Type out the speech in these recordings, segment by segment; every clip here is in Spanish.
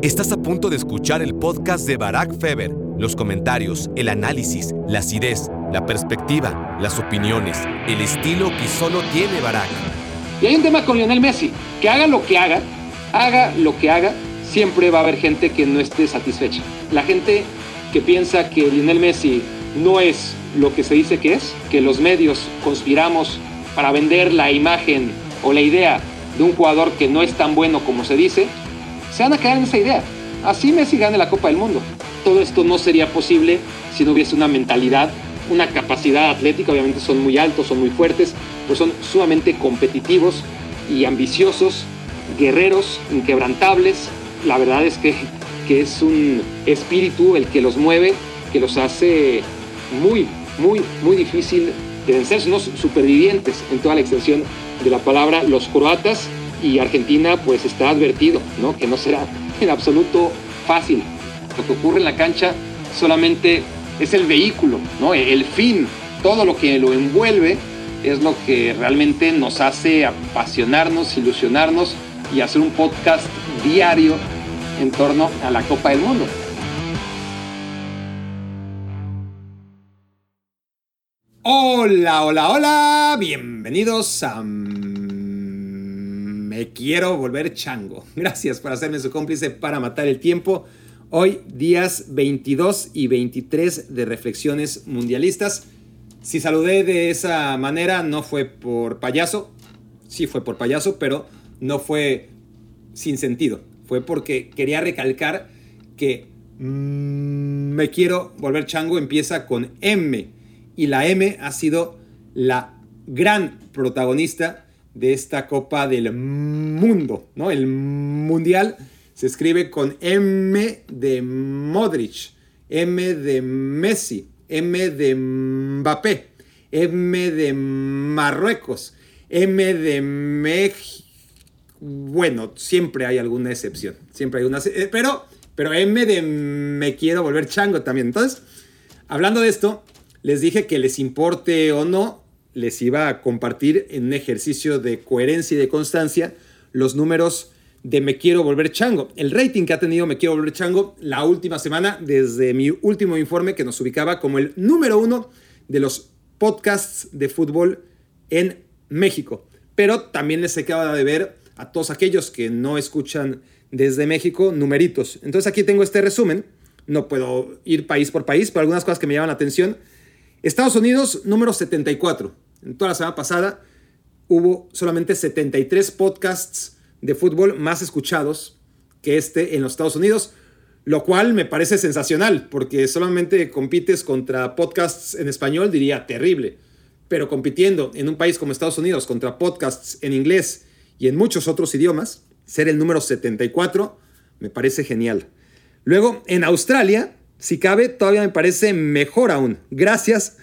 Estás a punto de escuchar el podcast de Barack Feber. Los comentarios, el análisis, la acidez, la perspectiva, las opiniones, el estilo que solo tiene Barack. Y hay un tema con Lionel Messi, que haga lo que haga, haga lo que haga, siempre va a haber gente que no esté satisfecha. La gente que piensa que Lionel Messi no es lo que se dice que es, que los medios conspiramos para vender la imagen o la idea de un jugador que no es tan bueno como se dice, se van a quedar en esa idea. Así Messi gane la Copa del Mundo. Todo esto no sería posible si no hubiese una mentalidad, una capacidad atlética. Obviamente son muy altos, son muy fuertes, pero son sumamente competitivos y ambiciosos, guerreros, inquebrantables. La verdad es que, que es un espíritu el que los mueve, que los hace muy, muy, muy difícil de vencer. Son unos supervivientes en toda la extensión de la palabra. Los croatas y Argentina pues está advertido, ¿no? Que no será en absoluto fácil. Lo que ocurre en la cancha solamente es el vehículo, ¿no? El fin, todo lo que lo envuelve es lo que realmente nos hace apasionarnos, ilusionarnos y hacer un podcast diario en torno a la Copa del Mundo. Hola, hola, hola, bienvenidos a Me quiero volver chango. Gracias por hacerme su cómplice para matar el tiempo. Hoy días 22 y 23 de reflexiones mundialistas. Si saludé de esa manera no fue por payaso, sí fue por payaso, pero no fue sin sentido. Fue porque quería recalcar que mm, me quiero volver chango empieza con M y la M ha sido la gran protagonista de esta Copa del Mundo, ¿no? El Mundial se escribe con M de Modric, M de Messi, M de Mbappé, M de Marruecos, M de México. Bueno, siempre hay alguna excepción, siempre hay una, eh, pero, pero M de me quiero volver chango también. Entonces, hablando de esto, les dije que les importe o no, les iba a compartir en un ejercicio de coherencia y de constancia los números de Me Quiero Volver Chango. El rating que ha tenido Me Quiero Volver Chango la última semana, desde mi último informe que nos ubicaba como el número uno de los podcasts de fútbol en México. Pero también les quedado de ver a todos aquellos que no escuchan desde México numeritos. Entonces aquí tengo este resumen. No puedo ir país por país, pero algunas cosas que me llaman la atención. Estados Unidos, número 74. En toda la semana pasada hubo solamente 73 podcasts de fútbol más escuchados que este en los Estados Unidos, lo cual me parece sensacional, porque solamente compites contra podcasts en español, diría terrible, pero compitiendo en un país como Estados Unidos contra podcasts en inglés y en muchos otros idiomas, ser el número 74 me parece genial. Luego, en Australia, si cabe, todavía me parece mejor aún. Gracias,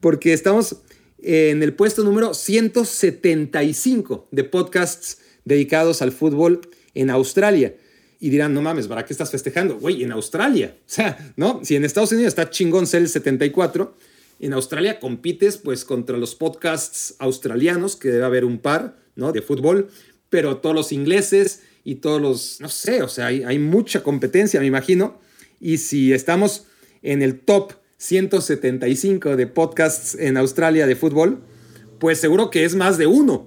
porque estamos en el puesto número 175 de podcasts dedicados al fútbol en Australia. Y dirán, no mames, ¿para qué estás festejando? Güey, en Australia. O sea, ¿no? Si en Estados Unidos está chingón ser el 74, en Australia compites pues contra los podcasts australianos, que debe haber un par, ¿no? De fútbol, pero todos los ingleses y todos los, no sé, o sea, hay, hay mucha competencia, me imagino. Y si estamos en el top 175 de podcasts en Australia de fútbol, pues seguro que es más de uno.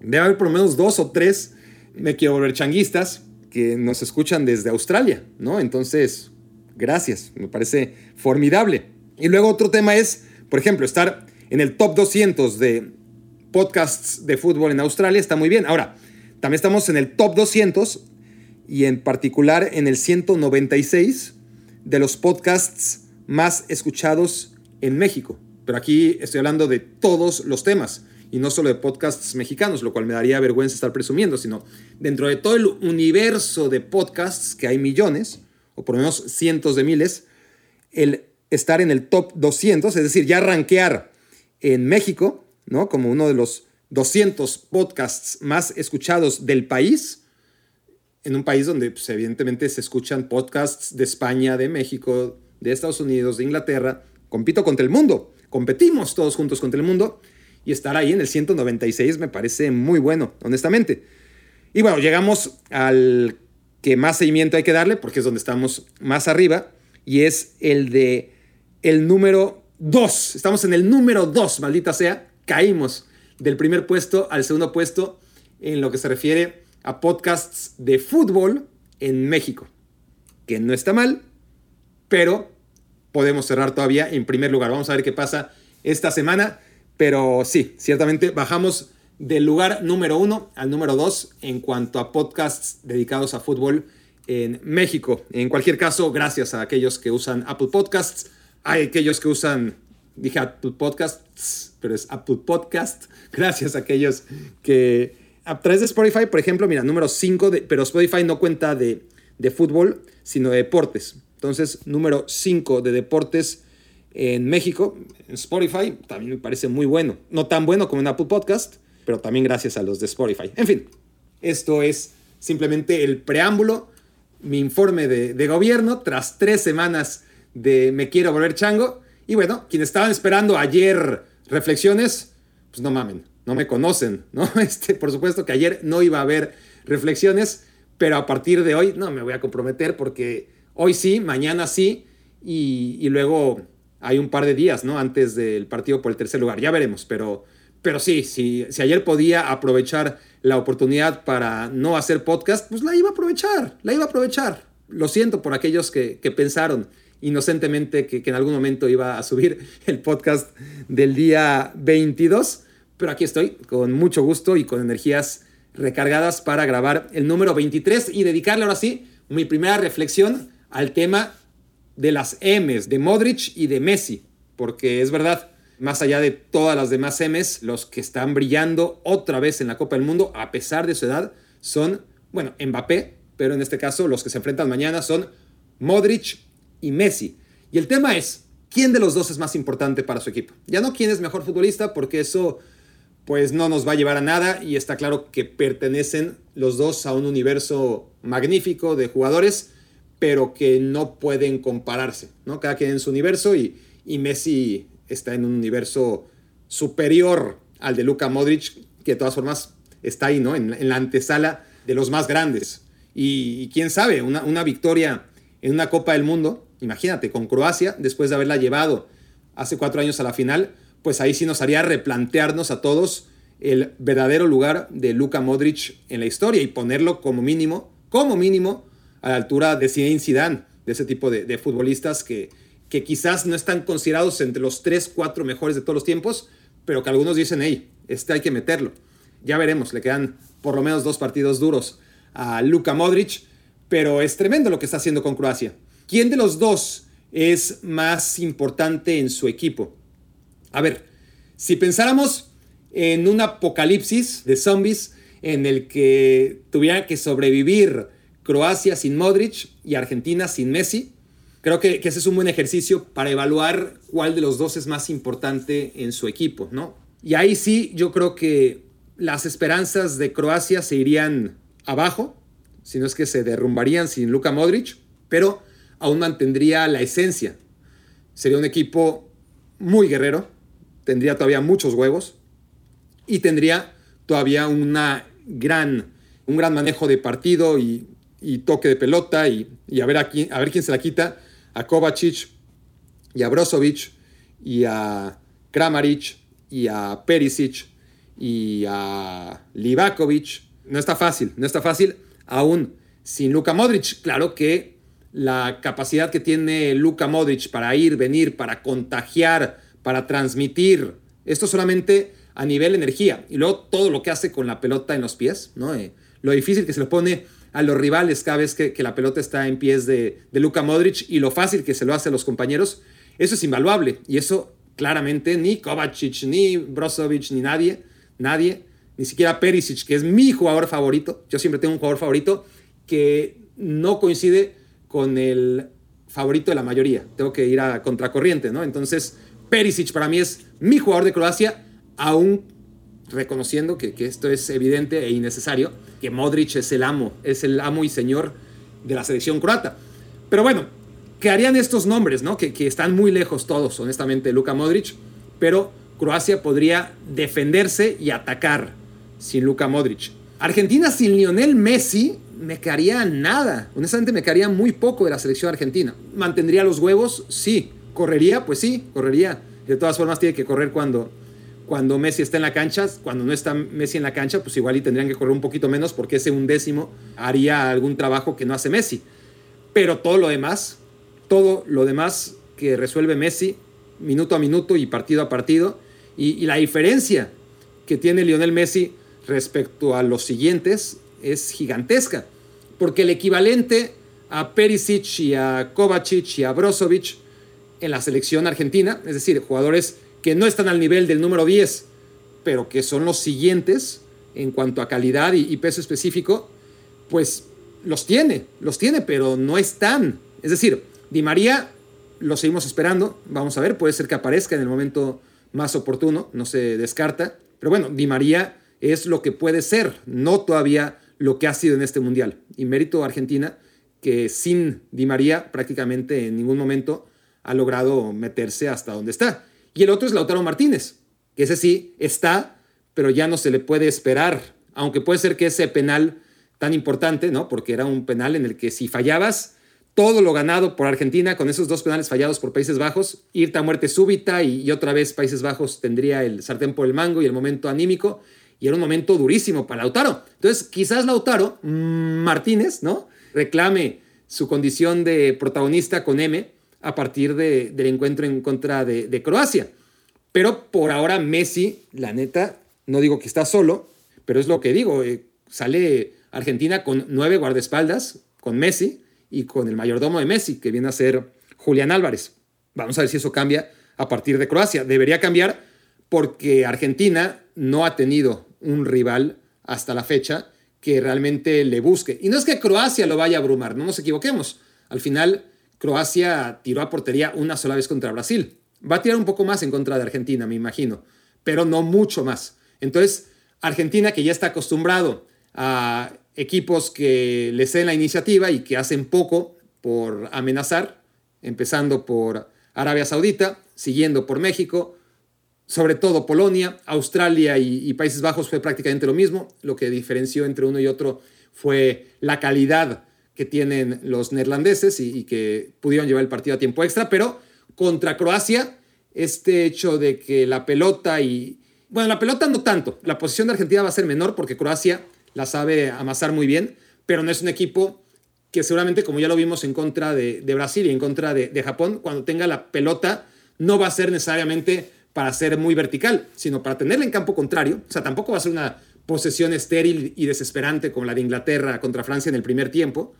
Debe haber por lo menos dos o tres, me quiero volver changuistas, que nos escuchan desde Australia, ¿no? Entonces, gracias, me parece formidable. Y luego otro tema es, por ejemplo, estar en el top 200 de podcasts de fútbol en Australia está muy bien. Ahora, también estamos en el top 200 y en particular en el 196 de los podcasts más escuchados en México. Pero aquí estoy hablando de todos los temas y no solo de podcasts mexicanos, lo cual me daría vergüenza estar presumiendo, sino dentro de todo el universo de podcasts, que hay millones, o por lo menos cientos de miles, el estar en el top 200, es decir, ya rankear en México, ¿no? Como uno de los 200 podcasts más escuchados del país, en un país donde pues, evidentemente se escuchan podcasts de España, de México, de Estados Unidos, de Inglaterra. Compito contra el mundo, competimos todos juntos contra el mundo y estar ahí en el 196 me parece muy bueno, honestamente. Y bueno, llegamos al que más seguimiento hay que darle, porque es donde estamos más arriba, y es el de el número 2. Estamos en el número 2, maldita sea. Caímos del primer puesto al segundo puesto en lo que se refiere a podcasts de fútbol en México. Que no está mal, pero podemos cerrar todavía en primer lugar. Vamos a ver qué pasa esta semana. Pero sí, ciertamente bajamos del lugar número uno al número dos en cuanto a podcasts dedicados a fútbol en México. En cualquier caso, gracias a aquellos que usan Apple Podcasts, hay aquellos que usan, dije Apple Podcasts, pero es Apple Podcast. Gracias a aquellos que a través de Spotify, por ejemplo, mira, número 5, pero Spotify no cuenta de, de fútbol, sino de deportes. Entonces, número 5 de deportes en México, en Spotify, también me parece muy bueno. No tan bueno como en Apple Podcast, pero también gracias a los de Spotify. En fin, esto es simplemente el preámbulo, mi informe de, de gobierno tras tres semanas de Me quiero volver chango. Y bueno, quienes estaban esperando ayer reflexiones, pues no mamen, no me conocen, ¿no? Este, por supuesto que ayer no iba a haber reflexiones, pero a partir de hoy no me voy a comprometer porque hoy sí, mañana sí, y, y luego hay un par de días, ¿no? Antes del partido por el tercer lugar. Ya veremos, pero, pero sí, si, si ayer podía aprovechar la oportunidad para no hacer podcast, pues la iba a aprovechar, la iba a aprovechar. Lo siento por aquellos que, que pensaron inocentemente que, que, en algún momento iba a subir el podcast del día 22, pero aquí estoy con mucho gusto y con energías recargadas para grabar el número 23 y dedicarle ahora sí mi primera reflexión al tema de las M's, de Modric y de Messi, porque es verdad, más allá de todas las demás M's, los que están brillando otra vez en la Copa del Mundo, a pesar de su edad, son, bueno, Mbappé, pero en este caso los que se enfrentan mañana son Modric y Messi. Y el tema es, ¿quién de los dos es más importante para su equipo? Ya no quién es mejor futbolista, porque eso pues no nos va a llevar a nada y está claro que pertenecen los dos a un universo magnífico de jugadores pero que no pueden compararse, ¿no? Cada quien en su universo y, y Messi está en un universo superior al de Luka Modric, que de todas formas está ahí, ¿no? En, en la antesala de los más grandes. Y, quién sabe, una, una, victoria en una Copa del Mundo, imagínate, con Croacia, después de haberla llevado hace cuatro años a la final, pues ahí sí nos haría replantearnos a todos el verdadero lugar de Luka Modric en la historia y ponerlo como mínimo, como mínimo, a la altura de Zinedine Zidane, de ese tipo de, futbolistas que, que quizás no están considerados entre los 3, 4 mejores de todos los tiempos, pero que algunos dicen, hey, este hay que meterlo. Ya veremos, le quedan por lo menos dos partidos duros a Luka Modric, pero es tremendo lo que está haciendo con Croacia. ¿Quién de los dos es más importante en su equipo? A ver, si pensáramos en un apocalipsis de zombies en el que tuviera que sobrevivir Croacia sin Modric y Argentina sin Messi. Creo que, ese es un buen ejercicio para evaluar cuál de los dos es más importante en su equipo, ¿no? Y ahí sí, yo creo que las esperanzas de Croacia se irían abajo, si no es que se derrumbarían sin Luka Modric, pero aún mantendría la esencia. Sería un equipo muy guerrero, tendría todavía muchos huevos y tendría todavía una gran, un gran manejo de partido y y toque de pelota y, y a, ver aquí, a ver quién se la quita, a Kovacic y a Brozovic y a Kramaric y a Perisic y a Livakovic. No está fácil, no está fácil aún sin Luka Modric. Claro que la capacidad que tiene Luka Modric para ir, venir, para contagiar, para transmitir, esto solamente a nivel energía. Y luego todo lo que hace con la pelota en los pies, ¿no? Eh, lo difícil que se lo pone a los rivales cada vez que, la pelota está en pies de, de Luka Modric y lo fácil que se lo hace a los compañeros, eso es invaluable. Y eso claramente ni Kovacic, ni Brozovic, ni nadie, nadie, ni siquiera Perisic, que es mi jugador favorito. Yo siempre tengo un jugador favorito que no coincide con el favorito de la mayoría. Tengo que ir a contracorriente, ¿no? Entonces, Perisic para mí es mi jugador de Croacia, aún reconociendo que, que, esto es evidente e innecesario, que Modric es el amo, es el amo y señor de la selección croata. Pero bueno, ¿qué harían estos nombres, no? Que, que están muy lejos todos, honestamente, Luka Modric, pero Croacia podría defenderse y atacar sin Luka Modric. Argentina sin Lionel Messi me quedaría nada. Honestamente me quedaría muy poco de la selección argentina. ¿Mantendría los huevos? Sí. ¿Correría? Pues sí, correría. De todas formas tiene que correr cuando, cuando Messi está en la cancha. Cuando no está Messi en la cancha, pues igual y tendrían que correr un poquito menos porque ese undécimo haría algún trabajo que no hace Messi. Pero todo lo demás, todo lo demás que resuelve Messi, minuto a minuto y partido a partido, y, y la diferencia que tiene Lionel Messi respecto a los siguientes es gigantesca, porque el equivalente a Perisic y a Kovacic y a Brozovic en la selección argentina, es decir, jugadores que no están al nivel del número 10, pero que son los siguientes en cuanto a calidad y, peso específico, pues los tiene, los tiene, pero no están. Es decir, Di María lo seguimos esperando, vamos a ver, puede ser que aparezca en el momento más oportuno, no se descarta, pero bueno, Di María es lo que puede ser, no todavía lo que ha sido en este mundial. Y mérito a Argentina, que sin Di María prácticamente en ningún momento ha logrado meterse hasta donde está. Y el otro es Lautaro Martínez, que ese sí está, pero ya no se le puede esperar, aunque puede ser que ese penal tan importante, ¿no? Porque era un penal en el que si fallabas, todo lo ganado por Argentina con esos dos penales fallados por Países Bajos, irte a muerte súbita y, y otra vez Países Bajos tendría el sartén por el mango y el momento anímico y era un momento durísimo para Lautaro. Entonces, quizás Lautaro mm, Martínez, ¿no? Reclame su condición de protagonista con M a partir de, del encuentro en contra de, Croacia. Pero por ahora Messi, la neta, no digo que está solo, pero es lo que digo, eh, sale Argentina con nueve guardaespaldas, con Messi y con el mayordomo de Messi, que viene a ser Julián Álvarez. Vamos a ver si eso cambia a partir de Croacia. Debería cambiar porque Argentina no ha tenido un rival hasta la fecha que realmente le busque. Y no es que Croacia lo vaya a abrumar, no nos equivoquemos. Al final, Croacia tiró a portería una sola vez contra Brasil. Va a tirar un poco más en contra de Argentina, me imagino, pero no mucho más. Entonces, Argentina, que ya está acostumbrado a equipos que le ceden la iniciativa y que hacen poco por amenazar, empezando por Arabia Saudita, siguiendo por México, sobre todo Polonia, Australia y, y, Países Bajos fue prácticamente lo mismo. Lo que diferenció entre uno y otro fue la calidad que tienen los neerlandeses y, y, que pudieron llevar el partido a tiempo extra, pero contra Croacia, este hecho de que la pelota y... Bueno, la pelota no tanto, la posición de Argentina va a ser menor porque Croacia la sabe amasar muy bien, pero no es un equipo que seguramente, como ya lo vimos en contra de, de Brasil y en contra de, de Japón, cuando tenga la pelota, no va a ser necesariamente para ser muy vertical, sino para tenerla en campo contrario. O sea, tampoco va a ser una posesión estéril y desesperante como la de Inglaterra contra Francia en el primer tiempo.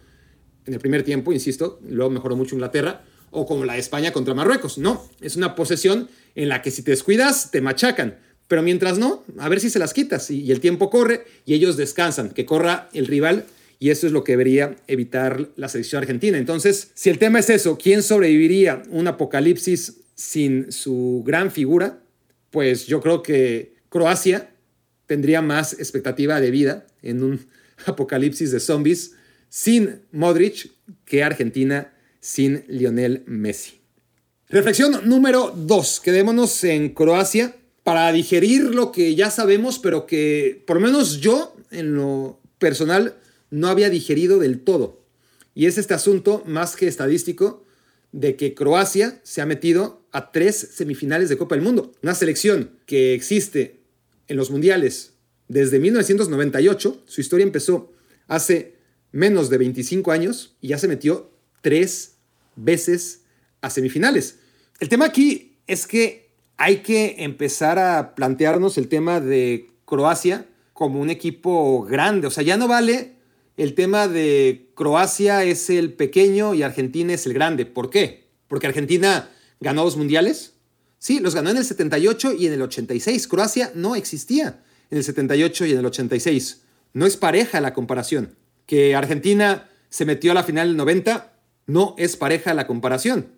En el primer tiempo, insisto, luego mejoró mucho Inglaterra. O como la de España contra Marruecos. No, es una posesión en la que si te descuidas, te machacan. Pero mientras no, a ver si se las quitas. Y, el tiempo corre y ellos descansan. Que corra el rival y eso es lo que debería evitar la selección argentina. Entonces, si el tema es eso, ¿quién sobreviviría un apocalipsis sin su gran figura, pues yo creo que Croacia tendría más expectativa de vida en un apocalipsis de zombies sin Modric que Argentina sin Lionel Messi. Reflexión número dos. Quedémonos en Croacia para digerir lo que ya sabemos, pero que por lo menos yo en lo personal no había digerido del todo. Y es este asunto más que estadístico de que Croacia se ha metido a tres semifinales de Copa del Mundo. Una selección que existe en los mundiales desde 1998. Su historia empezó hace menos de 25 años y ya se metió tres veces a semifinales. El tema aquí es que hay que empezar a plantearnos el tema de Croacia como un equipo grande. O sea, ya no vale el tema de Croacia es el pequeño y Argentina es el grande. ¿Por qué? Porque Argentina ganó dos mundiales. Sí, los ganó en el 78 y en el 86. Croacia no existía en el 78 y en el 86. No es pareja la comparación. Que Argentina se metió a la final del 90 no es pareja la comparación.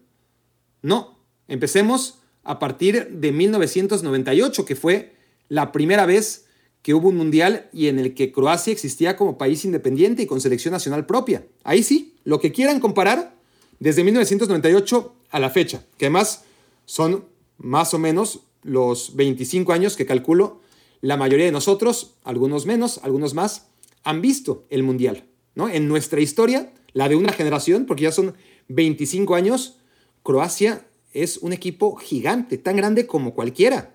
No. Empecemos a partir de 1998, que fue la primera vez que hubo un mundial y en el que Croacia existía como país independiente y con selección nacional propia. Ahí sí, lo que quieran comparar, desde 1998 a la fecha, que además son más o menos los 25 años que calculo la mayoría de nosotros, algunos menos, algunos más, han visto el Mundial. ¿no? En nuestra historia, la de una generación, porque ya son 25 años, Croacia es un equipo gigante, tan grande como cualquiera.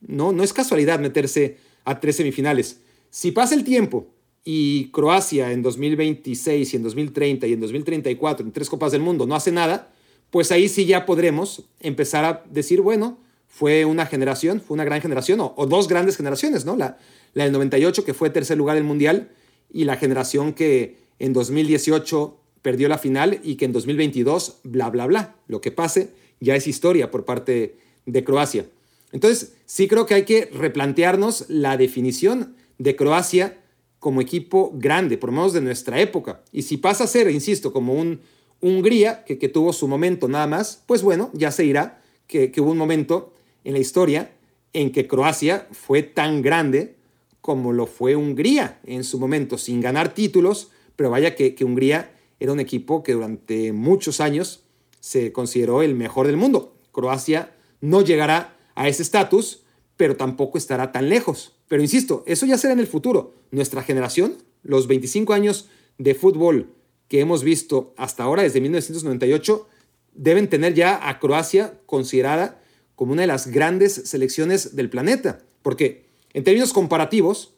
No, no es casualidad meterse a tres semifinales. Si pasa el tiempo y Croacia en 2026 y en 2030 y en 2034 en tres Copas del Mundo no hace nada, pues ahí sí ya podremos empezar a decir, bueno, fue una generación, fue una gran generación, o, dos grandes generaciones, ¿no? La, la del 98, que fue tercer lugar del Mundial, y la generación que en 2018 perdió la final y que en 2022, bla, bla, bla. Lo que pase ya es historia por parte de Croacia. Entonces, sí creo que hay que replantearnos la definición de Croacia como equipo grande, por lo menos de nuestra época. Y si pasa a ser, insisto, como un Hungría, que, que tuvo su momento nada más, pues bueno, ya se irá que, hubo un momento en la historia en que Croacia fue tan grande como lo fue Hungría en su momento, sin ganar títulos, pero vaya que, Hungría era un equipo que durante muchos años se consideró el mejor del mundo. Croacia no llegará a ese estatus, pero tampoco estará tan lejos. Pero insisto, eso ya será en el futuro. Nuestra generación, los 25 años de fútbol que hemos visto hasta ahora, desde 1998, deben tener ya a Croacia considerada como una de las grandes selecciones del planeta. Porque en términos comparativos,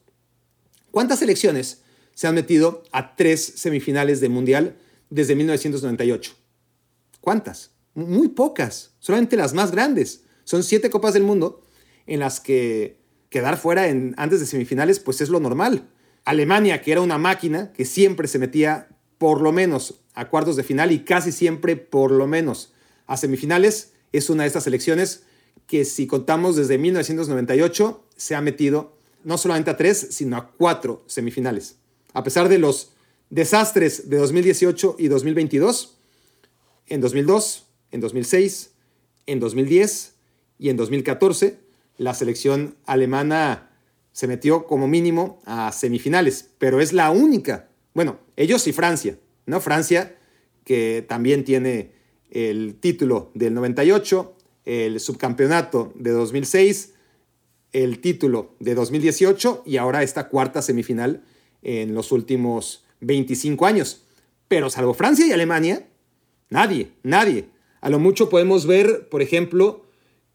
¿cuántas selecciones se han metido a tres semifinales del Mundial desde 1998? ¿Cuántas? Muy pocas, solamente las más grandes. Son siete Copas del Mundo en las que quedar fuera antes de semifinales pues es lo normal. Alemania, que era una máquina que siempre se metía por lo menos a cuartos de final y casi siempre por lo menos a semifinales, es una de estas selecciones que si contamos desde 1998 se ha metido no solamente a tres, sino a cuatro semifinales. A pesar de los desastres de 2018 y 2022, en 2002, en 2006, en 2010 y en 2014, la selección alemana se metió como mínimo a semifinales, pero es la única. Bueno, ellos y Francia, ¿no? Francia, que también tiene el título del 98, el subcampeonato de 2006, el título de 2018 y ahora esta cuarta semifinal en los últimos 25 años. Pero salvo Francia y Alemania, nadie, nadie. A lo mucho podemos ver, por ejemplo,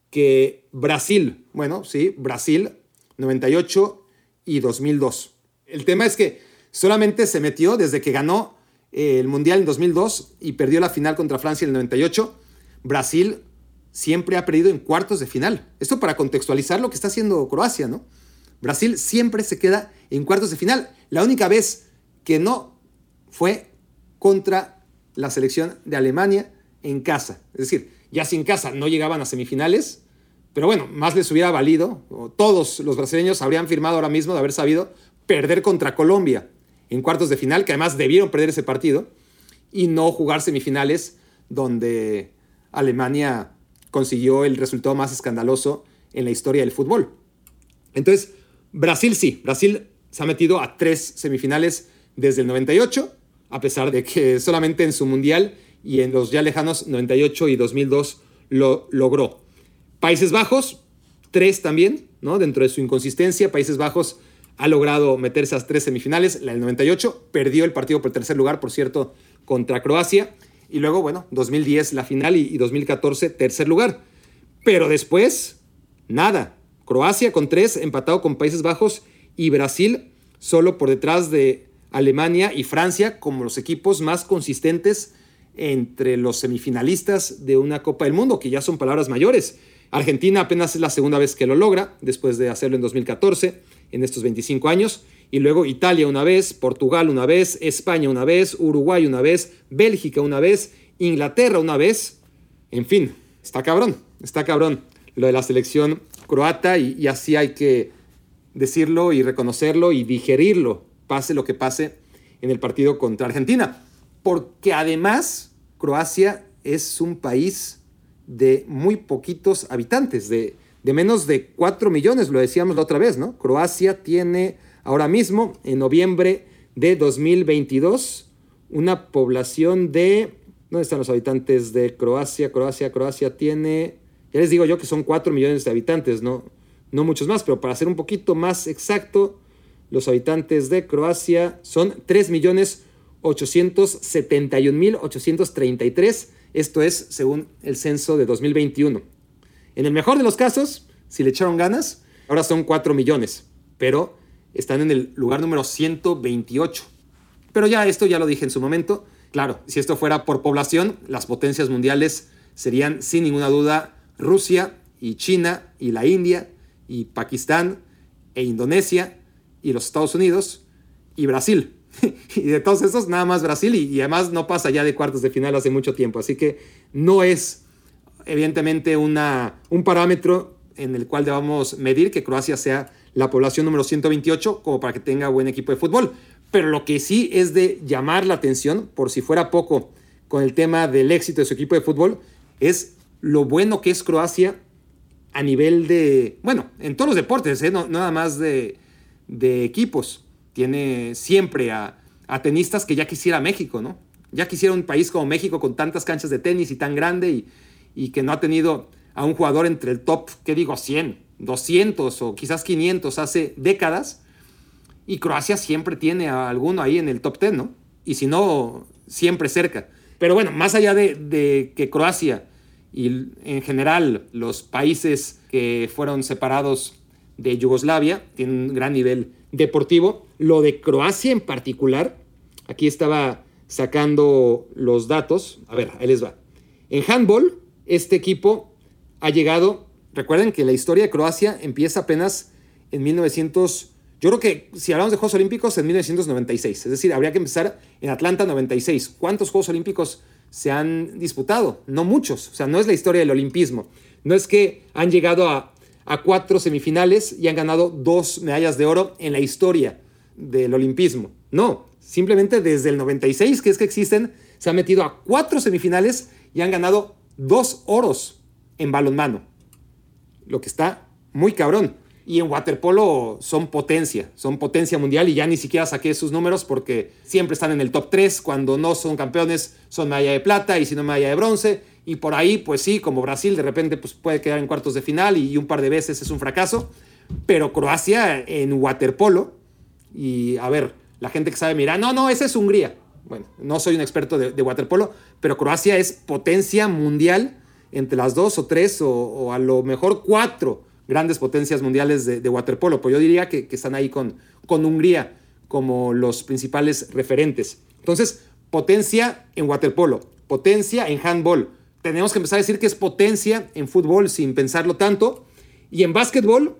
que Brasil, bueno, sí, Brasil 98 y 2002. El tema es que solamente se metió desde que ganó eh, el Mundial en 2002 y perdió la final contra Francia en el 98. Brasil siempre ha perdido en cuartos de final. Esto para contextualizar lo que está haciendo Croacia, ¿no? Brasil siempre se queda en cuartos de final. La única vez que no fue contra la selección de Alemania en casa. Es decir, ya sin casa no llegaban a semifinales, pero bueno, más les hubiera valido, todos los brasileños habrían firmado ahora mismo de haber sabido perder contra Colombia en cuartos de final, que además debieron perder ese partido, y no jugar semifinales donde Alemania consiguió el resultado más escandaloso en la historia del fútbol. Entonces, Brasil sí, Brasil se ha metido a tres semifinales desde el 98, a pesar de que solamente en su mundial y en los ya lejanos 98 y 2002 lo logró. Países Bajos, tres también, ¿no? Dentro de su inconsistencia, Países Bajos ha logrado meterse a tres semifinales, la del 98, perdió el partido por tercer lugar, por cierto, contra Croacia, y luego, bueno, 2010 la final y, y 2014 tercer lugar. Pero después, nada. Croacia con tres, empatado con Países Bajos y Brasil solo por detrás de Alemania y Francia como los equipos más consistentes entre los semifinalistas de una Copa del Mundo, que ya son palabras mayores. Argentina apenas es la segunda vez que lo logra, después de hacerlo en 2014, en estos 25 años. Y luego Italia una vez, Portugal una vez, España una vez, Uruguay una vez, Bélgica una vez, Inglaterra una vez. En fin, está cabrón, está cabrón lo de la selección croata y, así hay que decirlo y reconocerlo y digerirlo, pase lo que pase en el partido contra Argentina. Porque además Croacia es un país de muy poquitos habitantes, de, de menos de 4 millones, lo decíamos la otra vez, ¿no? Croacia tiene ahora mismo, en noviembre de 2022, una población de... ¿Dónde están los habitantes de Croacia? Croacia, Croacia tiene... Ya les digo yo que son 4 millones de habitantes, ¿no? No muchos más, pero para ser un poquito más exacto, los habitantes de Croacia son 3.871.833. Esto es según el censo de 2021. En el mejor de los casos, si le echaron ganas, ahora son 4 millones, pero están en el lugar número 128. Pero ya esto ya lo dije en su momento. Claro, si esto fuera por población, las potencias mundiales serían sin ninguna duda Rusia y China y la India y Pakistán e Indonesia y los Estados Unidos y Brasil. y de todos esos, nada más Brasil y, además no pasa ya de cuartos de final hace mucho tiempo. Así que no es evidentemente una, un parámetro en el cual debamos medir que Croacia sea la población número 128 como para que tenga buen equipo de fútbol. Pero lo que sí es de llamar la atención, por si fuera poco con el tema del éxito de su equipo de fútbol, es lo bueno que es Croacia a nivel de, bueno, en todos los deportes, ¿eh? no, nada más de, de, equipos. Tiene siempre a, tenistas que ya quisiera México, ¿no? Ya quisiera un país como México con tantas canchas de tenis y tan grande y, y que no ha tenido a un jugador entre el top, ¿qué digo? 100, 200 o quizás 500 hace décadas. Y Croacia siempre tiene a alguno ahí en el top 10, ¿no? Y si no, siempre cerca. Pero bueno, más allá de, que Croacia y en general los países que fueron separados de Yugoslavia tienen un gran nivel deportivo. Lo de Croacia en particular, aquí estaba sacando los datos. A ver, ahí les va. En handball, este equipo ha llegado, recuerden que la historia de Croacia empieza apenas en 1900, yo creo que si hablamos de Juegos Olímpicos, en 1996, es decir, habría que empezar en Atlanta 96. ¿Cuántos Juegos Olímpicos se han disputado? No muchos, o sea, no es la historia del olimpismo. No es que han llegado a, a cuatro semifinales y han ganado dos medallas de oro en la historia del olimpismo. No, simplemente desde el 96, que es que existen, se han metido a cuatro semifinales y han ganado dos oros en balonmano. Lo que está muy cabrón. Y en waterpolo son potencia, son potencia mundial y ya ni siquiera saqué sus números porque siempre están en el top 3. Cuando no son campeones son medalla de plata y si no medalla de bronce. Y por ahí, pues sí, como Brasil de repente pues puede quedar en cuartos de final y, un par de veces es un fracaso. Pero Croacia en waterpolo, y a ver, la gente que sabe mira, no, no, esa es Hungría. Bueno, no soy un experto de, de waterpolo, pero Croacia es potencia mundial entre las dos o tres o, a lo mejor cuatro grandes potencias mundiales de, waterpolo. Pues yo diría que, están ahí con, con Hungría como los principales referentes. Entonces, potencia en waterpolo, potencia en handball. Tenemos que empezar a decir que es potencia en fútbol sin pensarlo tanto. Y en básquetbol,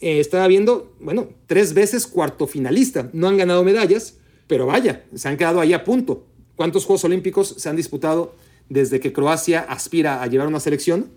eh, estaba viendo, bueno, tres veces cuarto finalista. No han ganado medallas, pero vaya, se han quedado ahí a punto. ¿Cuántos Juegos Olímpicos se han disputado desde que Croacia aspira a llevar una selección?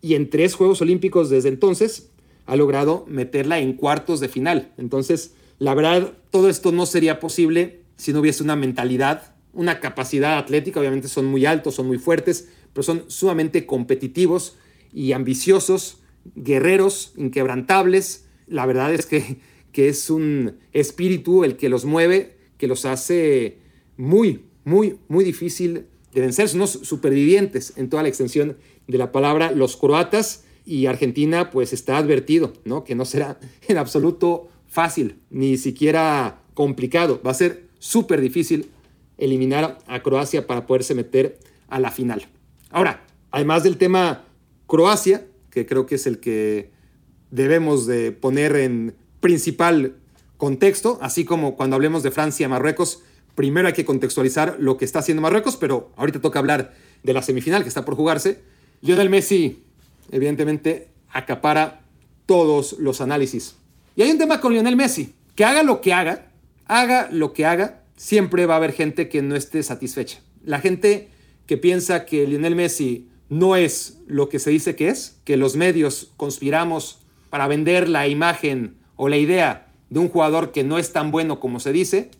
Y en tres Juegos Olímpicos desde entonces ha logrado meterla en cuartos de final. Entonces, la verdad, todo esto no sería posible si no hubiese una mentalidad, una capacidad atlética. Obviamente son muy altos, son muy fuertes, pero son sumamente competitivos y ambiciosos, guerreros, inquebrantables. La verdad es que, que es un espíritu el que los mueve, que los hace muy, muy, muy difícil de vencer. Son unos supervivientes en toda la extensión de la palabra los croatas y Argentina pues está advertido, ¿no? Que no será en absoluto fácil, ni siquiera complicado. Va a ser súper difícil eliminar a Croacia para poderse meter a la final. Ahora, además del tema Croacia, que creo que es el que debemos de poner en principal contexto, así como cuando hablemos de Francia, Marruecos, primero hay que contextualizar lo que está haciendo Marruecos, pero ahorita toca hablar de la semifinal que está por jugarse. Lionel Messi, evidentemente, acapara todos los análisis. Y hay un tema con Lionel Messi, que haga lo que haga, haga lo que haga, siempre va a haber gente que no esté satisfecha. La gente que piensa que Lionel Messi no es lo que se dice que es, que los medios conspiramos para vender la imagen o la idea de un jugador que no es tan bueno como se dice,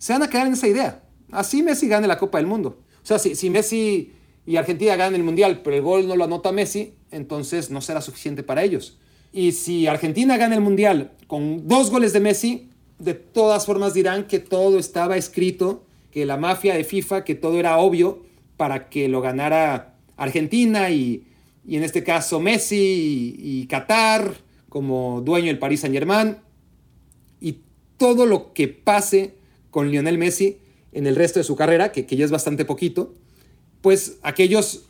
se van a quedar en esa idea. Así Messi gane la Copa del Mundo. O sea, si, si Messi y Argentina ganan el Mundial, pero el gol no lo anota Messi, entonces no será suficiente para ellos. Y si Argentina gana el Mundial con dos goles de Messi, de todas formas dirán que todo estaba escrito, que la mafia de FIFA, que todo era obvio para que lo ganara Argentina y, en este caso Messi y, y Qatar como dueño del Paris Saint Germain todo lo que pase con Lionel Messi en el resto de su carrera, que, que ya es bastante poquito, pues aquellos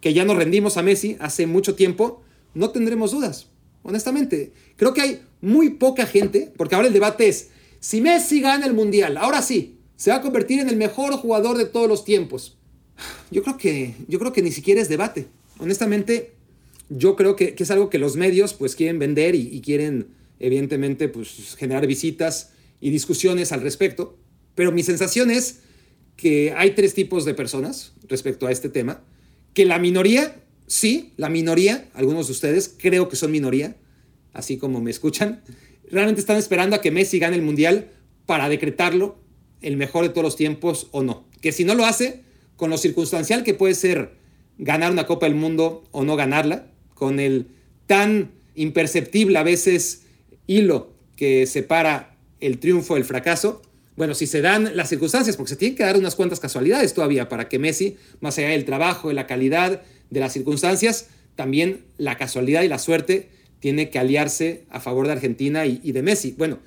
que ya nos rendimos a Messi hace mucho tiempo, no tendremos dudas, honestamente. Creo que hay muy poca gente, porque ahora el debate es, si Messi gana el Mundial, ahora sí, se va a convertir en el mejor jugador de todos los tiempos. Yo creo que, yo creo que ni siquiera es debate. Honestamente, yo creo que, es algo que los medios pues quieren vender y, y, quieren evidentemente pues generar visitas y discusiones al respecto. Pero mi sensación es que hay tres tipos de personas respecto a este tema que la minoría, sí, la minoría, algunos de ustedes creo que son minoría, así como me escuchan, realmente están esperando a que Messi gane el Mundial para decretarlo el mejor de todos los tiempos o no. Que si no lo hace, con lo circunstancial que puede ser ganar una Copa del Mundo o no ganarla, con el tan imperceptible a veces hilo que separa el triunfo del fracaso, bueno, si se dan las circunstancias, porque se tienen que dar unas cuantas casualidades todavía para que Messi, más allá del trabajo, de la calidad, de las circunstancias, también la casualidad y la suerte tiene que aliarse a favor de Argentina y, de Messi. Bueno,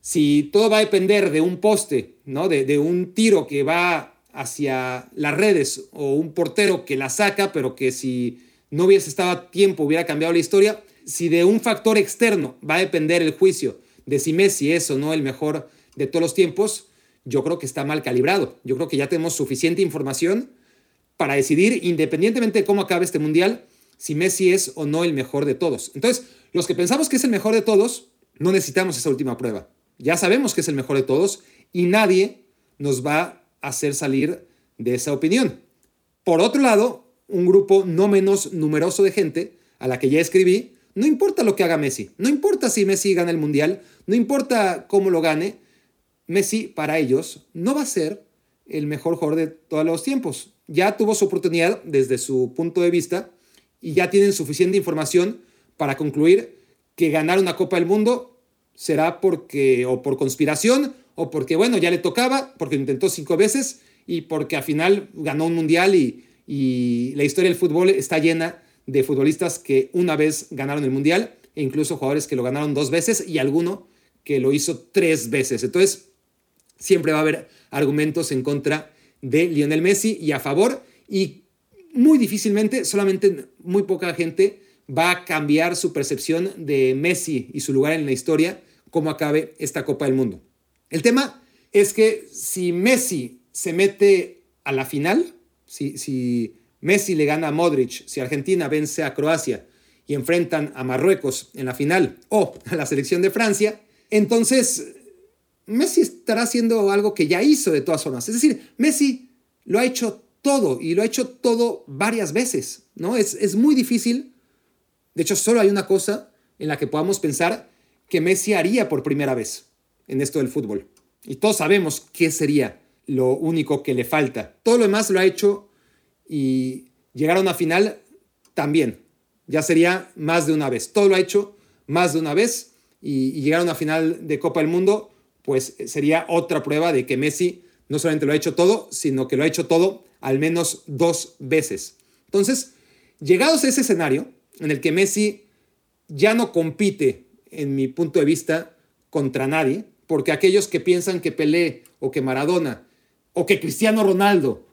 si todo va a depender de un poste, ¿no? De, de, un tiro que va hacia las redes o un portero que la saca, pero que si no hubiese estado a tiempo hubiera cambiado la historia, si de un factor externo va a depender el juicio de si es o no el mejor de todos los tiempos, yo creo que está mal calibrado. Yo creo que ya tenemos suficiente información para decidir, independientemente de cómo acabe este mundial, si Messi es o no el mejor de todos. Entonces, los que pensamos que es el mejor de todos, no necesitamos esa última prueba. Ya sabemos que es el mejor de todos y nadie nos va a hacer salir de esa opinión. Por otro lado, un grupo no menos numeroso de gente, a la que ya escribí, no importa lo que haga Messi, no importa si Messi gana el mundial, no importa cómo lo gane, Messi para ellos no va a ser el mejor jugador de todos los tiempos. Ya tuvo su oportunidad desde su punto de vista y ya tienen suficiente información para concluir que ganar una Copa del Mundo será porque o por conspiración o porque bueno, ya le tocaba, porque intentó cinco veces y porque al final ganó un mundial y, y la historia del fútbol está llena de futbolistas que una vez ganaron el mundial e incluso jugadores que lo ganaron dos veces y alguno que lo hizo tres veces. Entonces, siempre va a haber argumentos en contra de Lionel Messi y a favor y muy difícilmente, solamente muy poca gente va a cambiar su percepción de Messi y su lugar en la historia como acabe esta Copa del Mundo. El tema es que si Messi se mete a la final, si, si Messi le gana a Modric, si Argentina vence a Croacia y enfrentan a Marruecos en la final o a la selección de Francia, entonces Messi estará haciendo algo que ya hizo de todas formas. Es decir, Messi lo ha hecho todo y lo ha hecho todo varias veces, ¿no? Es, es muy difícil. De hecho, solo hay una cosa en la que podamos pensar que Messi haría por primera vez en esto del fútbol. Y todos sabemos qué sería lo único que le falta. Todo lo demás lo ha hecho y llegar a una final también. Ya sería más de una vez. Todo lo ha hecho más de una vez y, y llegar a una final de Copa del Mundo pues eh, sería otra prueba de que Messi no solamente lo ha hecho todo, sino que lo ha hecho todo al menos dos veces. Entonces, llegados a ese escenario en el que Messi ya no compite, en mi punto de vista, contra nadie, porque aquellos que piensan que Pelé o que Maradona o que Cristiano Ronaldo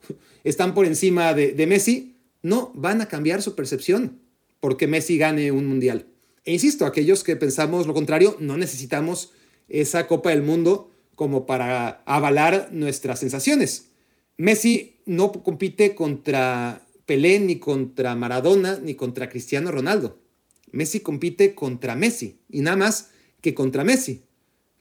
están por encima de, Messi, no van a cambiar su percepción porque Messi gane un mundial. E insisto, aquellos que pensamos lo contrario, no necesitamos esa Copa del Mundo como para avalar nuestras sensaciones. Messi no compite contra Pelé, ni contra Maradona, ni contra Cristiano Ronaldo. Messi compite contra Messi y nada más que contra Messi.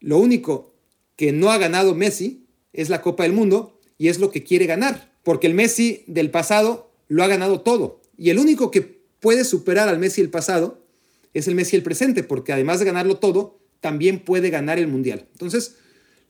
Lo único que no ha ganado Messi es la Copa del Mundo y es lo que quiere ganar, porque el Messi del pasado lo ha ganado todo y el único que puede superar al Messi del pasado es el Messi del presente, porque además de ganarlo todo, también puede ganar el Mundial. Entonces,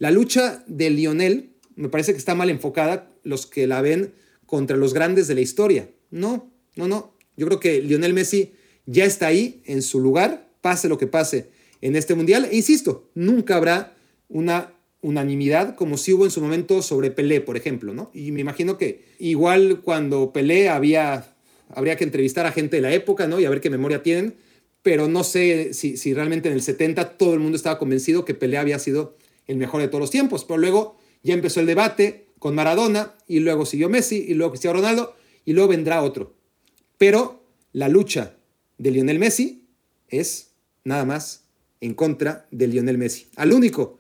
la lucha de Lionel me parece que está mal enfocada los que la ven contra los grandes de la historia. No, no, no. Yo creo que Lionel Messi ya está ahí en su lugar, pase lo que pase en este Mundial. E insisto, nunca habrá una unanimidad como si hubo en su momento sobre Pelé, por ejemplo, ¿no? Y me imagino que igual cuando Pelé había, habría que entrevistar a gente de la época, ¿no? Y a ver qué memoria tienen, pero no sé si, si realmente en el 70 todo el mundo estaba convencido que Pelé había sido el mejor de todos los tiempos. Pero luego ya empezó el debate con Maradona y luego siguió Messi y luego Cristiano Ronaldo y luego vendrá otro. Pero la lucha de Lionel Messi es nada más en contra de Lionel Messi. Al único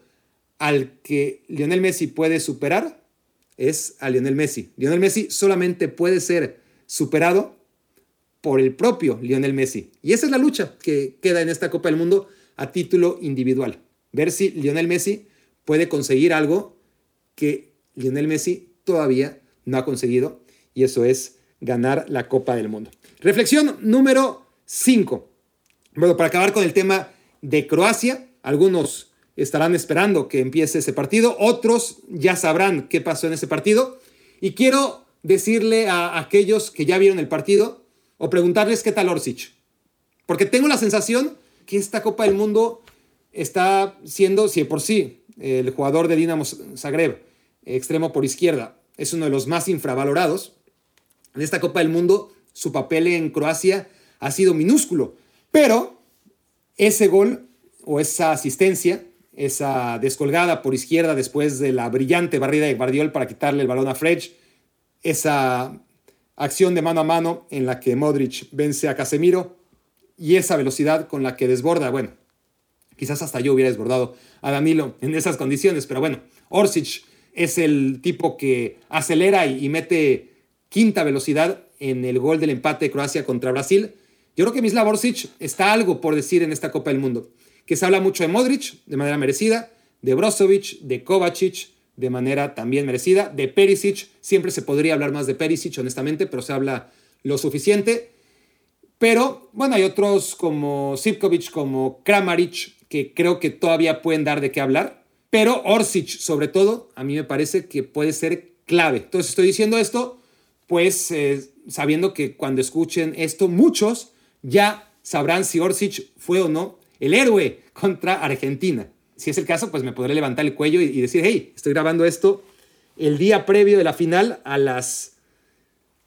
al que Lionel Messi puede superar es a Lionel Messi. Lionel Messi solamente puede ser superado por el propio Lionel Messi. Y esa es la lucha que queda en esta Copa del Mundo a título individual. Ver si Lionel Messi puede conseguir algo que Lionel Messi todavía no ha conseguido y eso es ganar la Copa del Mundo. Reflexión número 5. Bueno, para acabar con el tema de Croacia, algunos estarán esperando que empiece ese partido, otros ya sabrán qué pasó en ese partido. Y quiero decirle a aquellos que ya vieron el partido o preguntarles qué tal Orsic, porque tengo la sensación que esta Copa del Mundo está siendo, si por sí, el jugador de Dinamo Zagreb, extremo por izquierda, es uno de los más infravalorados. En esta Copa del Mundo, su papel en Croacia ha sido minúsculo, pero ese gol o esa asistencia, esa descolgada por izquierda después de la brillante barrida de Guardiol para quitarle el balón a Fredge, esa acción de mano a mano en la que Modric vence a Casemiro y esa velocidad con la que desborda, bueno, quizás hasta yo hubiera desbordado a Danilo en esas condiciones, pero bueno, Orsic es el tipo que acelera y, mete quinta velocidad en el gol del empate de Croacia contra Brasil. Yo creo que Mislav Orsic está algo por decir en esta Copa del Mundo, que se habla mucho de Modric de manera merecida, de Brozovic, de Kovacic de manera también merecida, de Perisic, siempre se podría hablar más de Perisic honestamente, pero se habla lo suficiente. Pero bueno, hay otros como Sivkovic, como Kramaric, que creo que todavía pueden dar de qué hablar. Pero Orsic, sobre todo, a mí me parece que puede ser clave. Entonces estoy diciendo esto, pues eh, sabiendo que cuando escuchen esto, muchos ya sabrán si Orsic fue o no el héroe contra Argentina. Si es el caso, pues me podré levantar el cuello y, decir, hey, estoy grabando esto el día previo de la final a las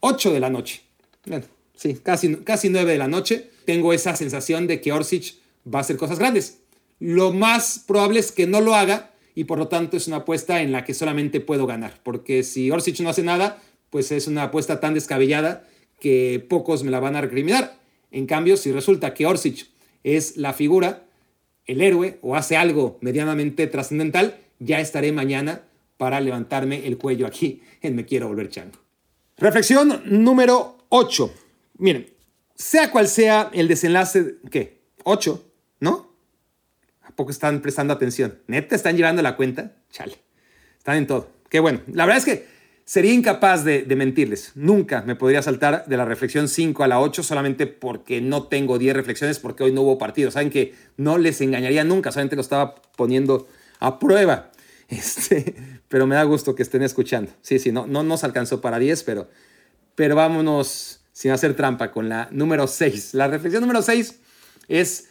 8 de la noche. Bueno, sí, casi, casi 9 de la noche. Tengo esa sensación de que Orsic va a hacer cosas grandes. Lo más probable es que no lo haga y por lo tanto es una apuesta en la que solamente puedo ganar, porque si Orsic no hace nada, pues es una apuesta tan descabellada que pocos me la van a recriminar. En cambio, si resulta que Orsic es la figura, el héroe o hace algo medianamente trascendental, ya estaré mañana para levantarme el cuello aquí en Me Quiero Volver Chango. Reflexión número 8. Miren, sea cual sea el desenlace, ¿qué? 8, ¿no? poco están prestando atención. ¿Neta están llevando la cuenta? Chale. Están en todo. Qué bueno. La verdad es que sería incapaz de, mentirles. Nunca me podría saltar de la reflexión 5 a la 8 solamente porque no tengo 10 reflexiones porque hoy no hubo partido. Saben que no les engañaría nunca, solamente lo estaba poniendo a prueba. Este, pero me da gusto que estén escuchando. Sí, sí, no, no nos alcanzó para 10, pero, pero vámonos sin hacer trampa con la número 6. La reflexión número 6 es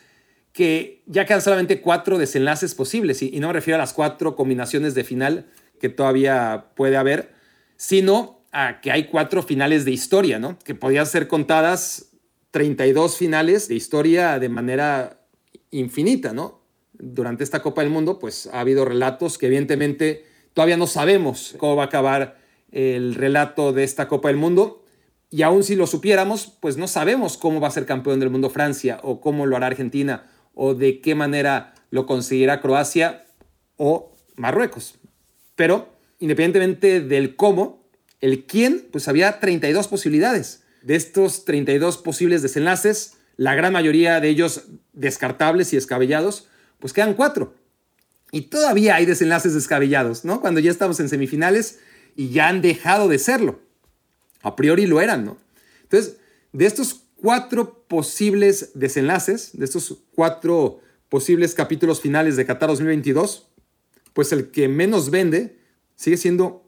que ya quedan solamente cuatro desenlaces posibles, y, no me refiero a las cuatro combinaciones de final que todavía puede haber, sino a que hay cuatro finales de historia, ¿no? Que podían ser contadas 32 finales de historia de manera infinita, ¿no? Durante esta Copa del Mundo, pues ha habido relatos que evidentemente todavía no sabemos cómo va a acabar el relato de esta Copa del Mundo. Y aún si lo supiéramos, pues no sabemos cómo va a ser campeón del mundo Francia o cómo lo hará Argentina o de qué manera lo conseguirá Croacia o Marruecos. Pero independientemente del cómo, el quién, pues había 32 posibilidades. De estos 32 posibles desenlaces, la gran mayoría de ellos descartables y descabellados, pues quedan cuatro. Y todavía hay desenlaces descabellados, ¿no? Cuando ya estamos en semifinales y ya han dejado de serlo. A priori lo eran, ¿no? Entonces, de estos cuatro posibles desenlaces, de estos cuatro posibles capítulos finales de Qatar 2022, pues el que menos vende sigue siendo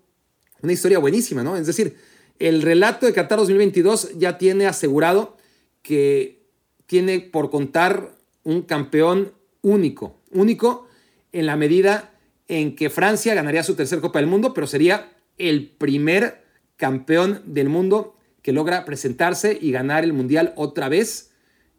una historia buenísima, ¿no? Es decir, el relato de Qatar 2022 ya tiene asegurado que tiene por contar un campeón único, único en la medida en que Francia ganaría su tercer Copa del Mundo, pero sería el primer campeón del mundo que logra presentarse y ganar el Mundial otra vez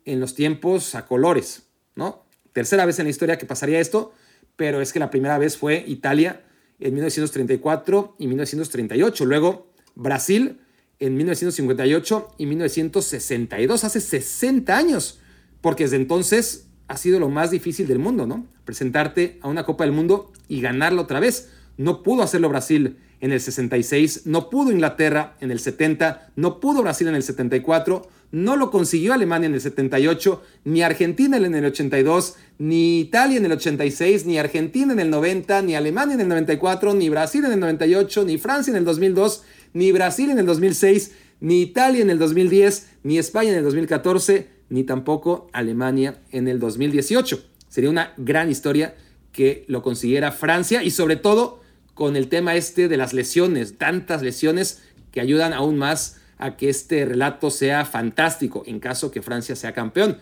en los tiempos a colores, ¿no? Tercera vez en la historia que pasaría esto, pero es que la primera vez fue Italia en 1934 y 1938. Luego Brasil en 1958 y 1962, hace 60 años, porque desde entonces ha sido lo más difícil del mundo, ¿no? Presentarte a una Copa del Mundo y ganarla otra vez. No pudo hacerlo Brasil en el 66, no pudo Inglaterra en el 70, no pudo Brasil en el 74, no lo consiguió Alemania en el 78, ni Argentina en el 82, ni Italia en el 86, ni Argentina en el 90, ni Alemania en el 94, ni Brasil en el 98, ni Francia en el 2002, ni Brasil en el 2006, ni Italia en el 2010, ni España en el 2014, ni tampoco Alemania en el 2018. Sería una gran historia que lo consiguiera Francia y sobre todo con el tema este de las lesiones, tantas lesiones que ayudan aún más a que este relato sea fantástico en caso que Francia sea campeón.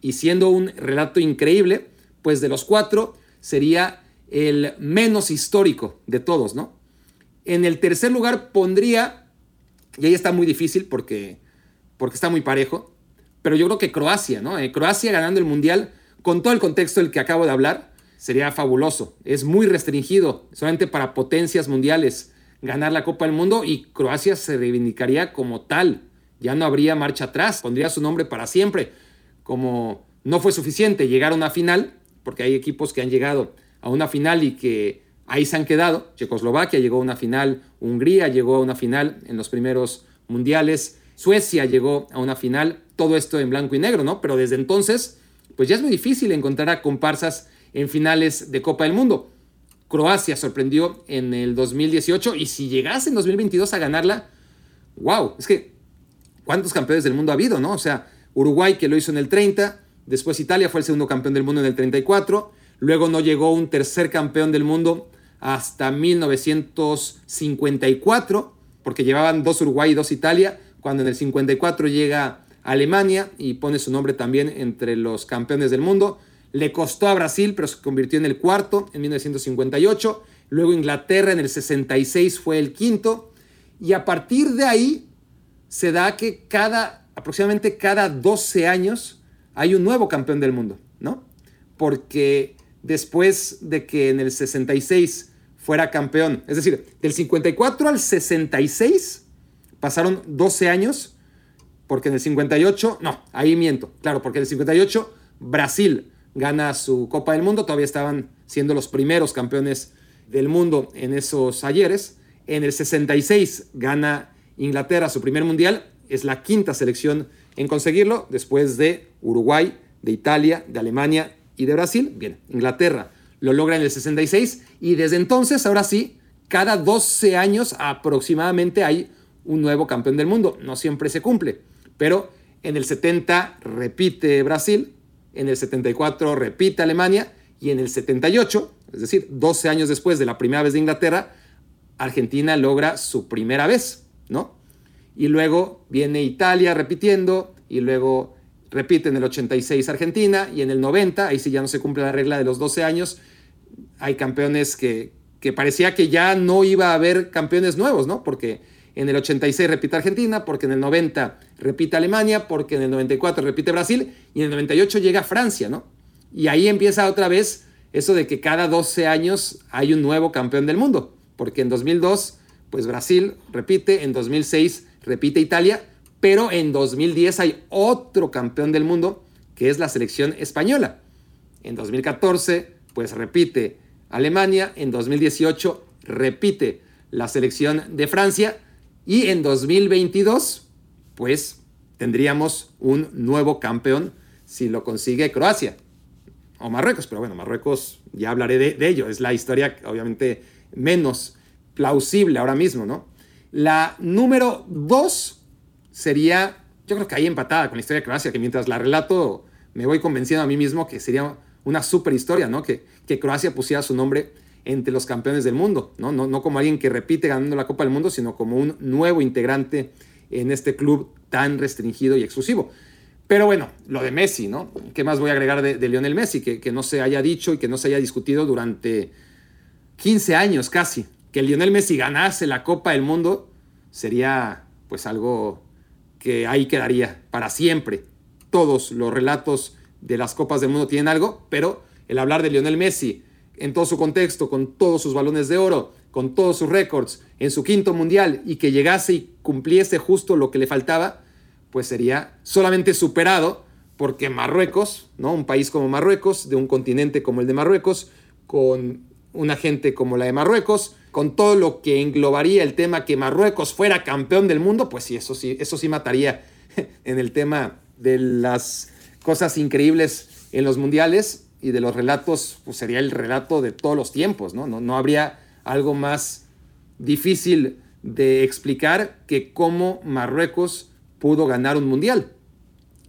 Y siendo un relato increíble, pues de los cuatro sería el menos histórico de todos, ¿no? En el tercer lugar pondría, y ahí está muy difícil porque, porque está muy parejo, pero yo creo que Croacia, ¿no? Eh, Croacia ganando el Mundial, con todo el contexto del que acabo de hablar, sería fabuloso. Es muy restringido, solamente para potencias mundiales ganar la Copa del Mundo y Croacia se reivindicaría como tal. Ya no habría marcha atrás, pondría su nombre para siempre. Como no fue suficiente llegar a una final, porque hay equipos que han llegado a una final y que ahí se han quedado. Checoslovaquia llegó a una final, Hungría llegó a una final en los primeros mundiales, Suecia llegó a una final, todo esto en blanco y negro, ¿no? Pero desde entonces, pues ya es muy difícil encontrar a comparsas en finales de Copa del Mundo. Croacia sorprendió en el 2018 y si llegase en 2022 a ganarla, wow, es que ¿cuántos campeones del mundo ha habido, no? O sea, Uruguay que lo hizo en el 30, después Italia fue el segundo campeón del mundo en el 34, luego no llegó un tercer campeón del mundo hasta 1954, porque llevaban dos Uruguay y dos Italia, cuando en el 54 llega Alemania y pone su nombre también entre los campeones del mundo. Le costó a Brasil, pero se convirtió en el cuarto en 1958. Luego Inglaterra en el 66 fue el quinto. Y a partir de ahí se da que cada, aproximadamente cada 12 años hay un nuevo campeón del mundo, ¿no? Porque después de que en el 66 fuera campeón, es decir, del 54 al 66 pasaron 12 años, porque en el 58, no, ahí miento, claro, porque en el 58 Brasil gana su Copa del Mundo, todavía estaban siendo los primeros campeones del mundo en esos ayeres. En el 66 gana Inglaterra su primer mundial, es la quinta selección en conseguirlo, después de Uruguay, de Italia, de Alemania y de Brasil. Bien, Inglaterra lo logra en el 66 y desde entonces, ahora sí, cada 12 años aproximadamente hay un nuevo campeón del mundo. No siempre se cumple, pero en el 70 repite Brasil, en el 74 repite Alemania y en el 78, es decir, 12 años después de la primera vez de Inglaterra, Argentina logra su primera vez, ¿no? Y luego viene Italia repitiendo y luego repite en el 86 Argentina y en el 90, ahí sí ya no se cumple la regla de los 12 años, hay campeones que, que parecía que ya no iba a haber campeones nuevos, ¿no? Porque en el 86 repite Argentina, porque en el 90 repite Alemania, porque en el 94 repite Brasil y en el 98 llega Francia, ¿no? Y ahí empieza otra vez eso de que cada 12 años hay un nuevo campeón del mundo, porque en 2002 pues Brasil repite, en 2006 repite Italia, pero en 2010 hay otro campeón del mundo que es la selección española. En 2014 pues repite Alemania, en 2018 repite la selección de Francia y en 2022, pues tendríamos un nuevo campeón si lo consigue Croacia o Marruecos. Pero bueno, Marruecos ya hablaré de, ello. Es la historia obviamente menos plausible ahora mismo, ¿no? La número dos sería, yo creo que ahí empatada con la historia de Croacia, que mientras la relato me voy convenciendo a mí mismo que sería una super historia, ¿no? Que, que Croacia pusiera su nombre entre los campeones del mundo, ¿no? No, como alguien que repite ganando la Copa del Mundo, sino como un nuevo integrante en este club tan restringido y exclusivo. Pero bueno, lo de Messi, ¿no? ¿Qué más voy a agregar de, Lionel Messi? Que, que, no se haya dicho y que no se haya discutido durante 15 años casi. Que Lionel Messi ganase la Copa del Mundo sería pues algo que ahí quedaría para siempre. todos los relatos de las Copas del Mundo tienen algo, pero el hablar de Lionel Messi en todo su contexto, con todos sus balones de oro, con todos sus récords, en su quinto mundial y que llegase y cumpliese justo lo que le faltaba, pues sería solamente superado porque Marruecos, ¿no? Un país como Marruecos, de un continente como el de Marruecos, con una gente como la de Marruecos, con todo lo que englobaría el tema que Marruecos fuera campeón del mundo, pues sí, eso sí, eso sí mataría en el tema de las cosas increíbles en los mundiales y de los relatos, pues sería el relato de todos los tiempos, ¿no? No, no habría algo más difícil de explicar que cómo Marruecos pudo ganar un mundial.